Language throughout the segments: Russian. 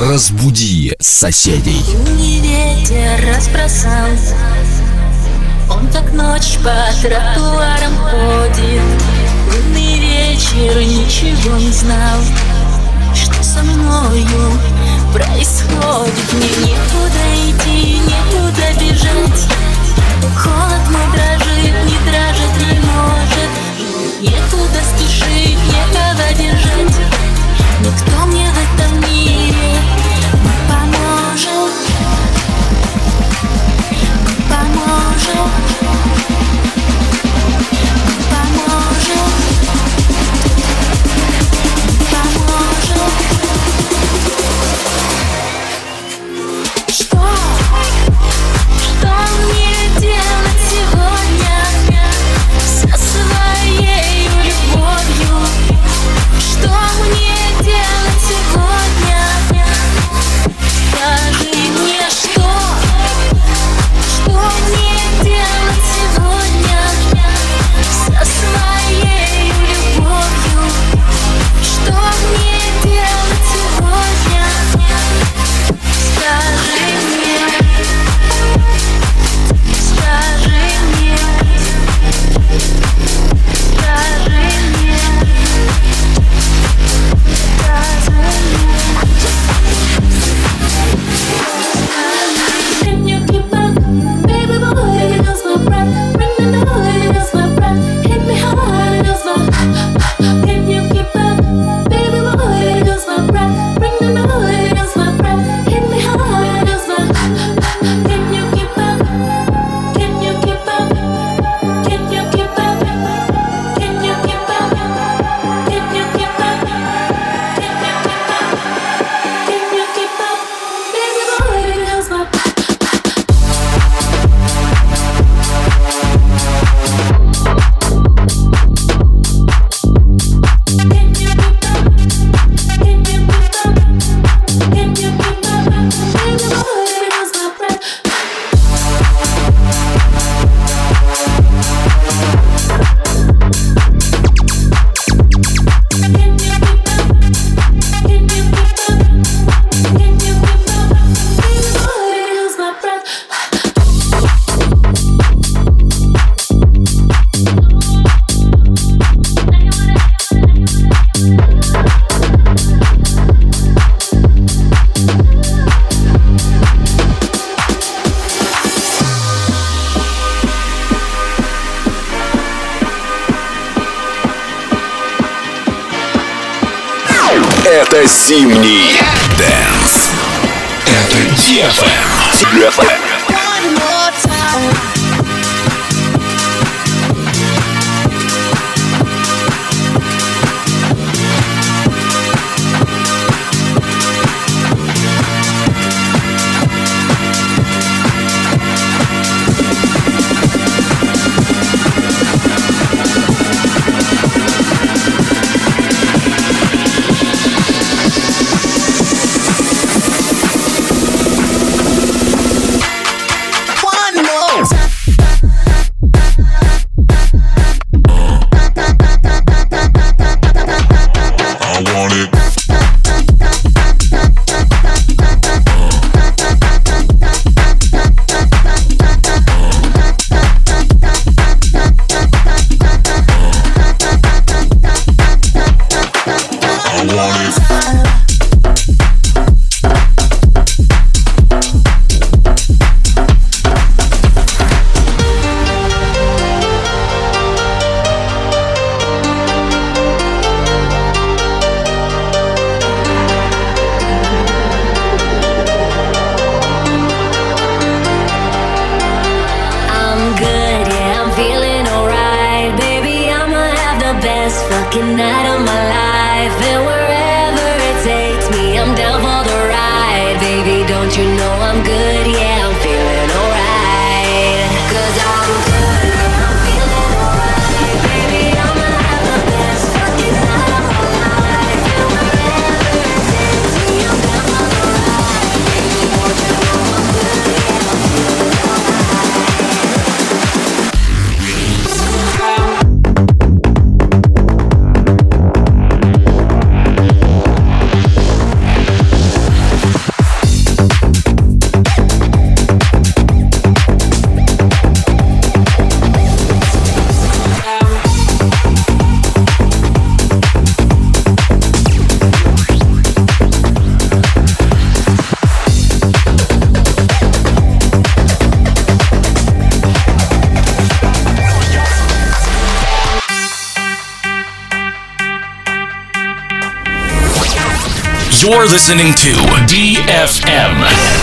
Разбуди соседей. Не ветер разбросал, он как ночь по тротуарам ходит. Лунный вечер ничего не знал, что со мною происходит. Мне некуда идти, некуда бежать. Холод мой дрожит, не дрожит, не может Некуда спешить, некого держать Никто мне в этом мире Time. You're listening to DFM.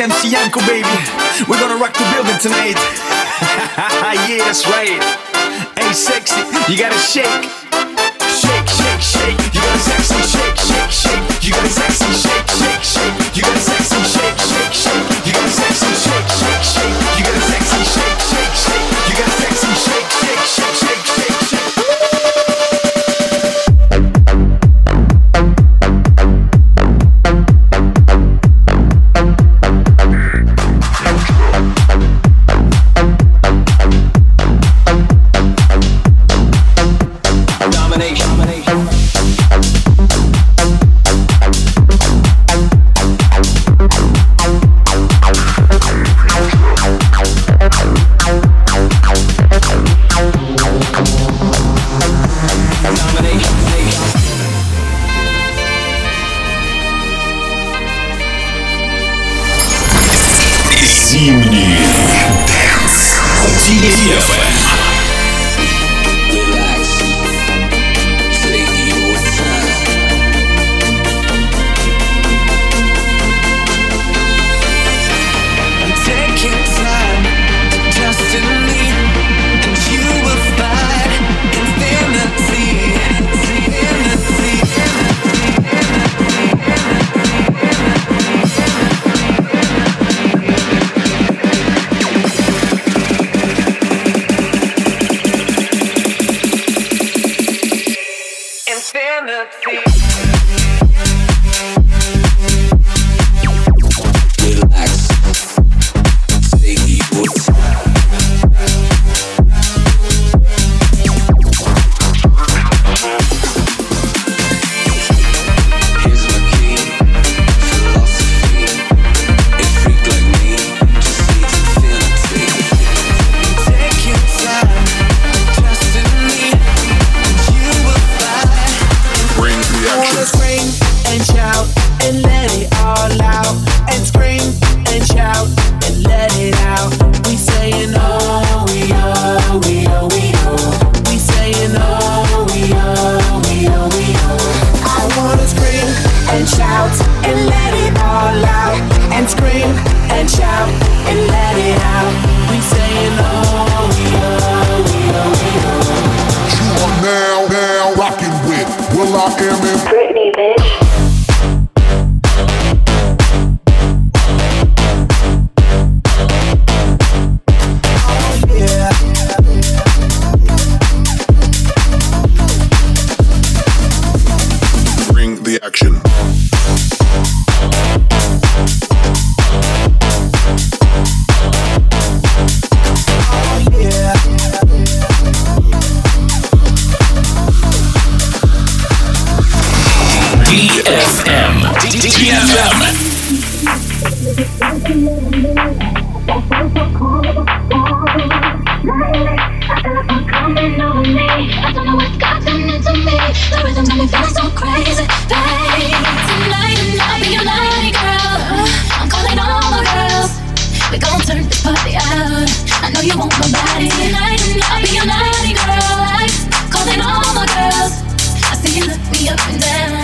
MC Yanko, baby. We're gonna rock the building tonight. yeah, that's right. Hey, sexy, you gotta shake. Shake, shake, shake. You gotta sexy shake, shake, shake. You gotta sexy shake, shake, shake. You gotta sexy shake, shake, shake. 今天你也会。up and down.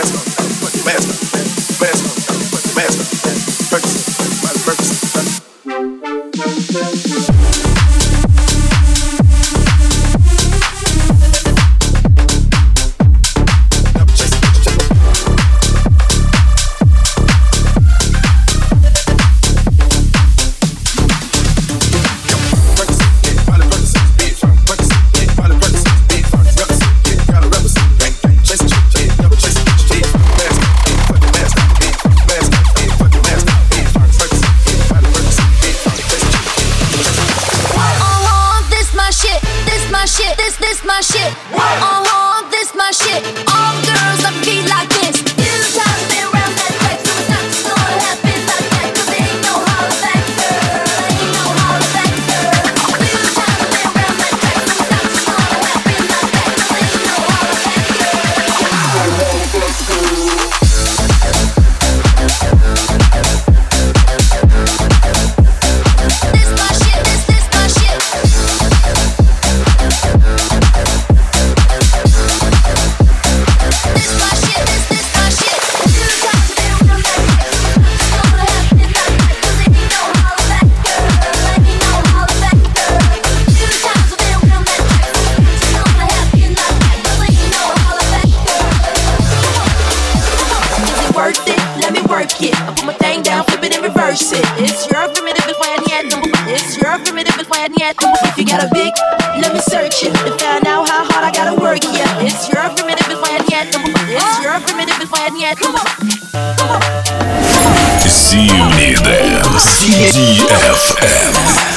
faster, faster. my shit. This, this my shit. I want this my shit. All primitive if I had If you got a big, let me search it and find out how hard I gotta work. Yeah, it's your primitive if I had It's your primitive if I had Зимний дэнс. DFM.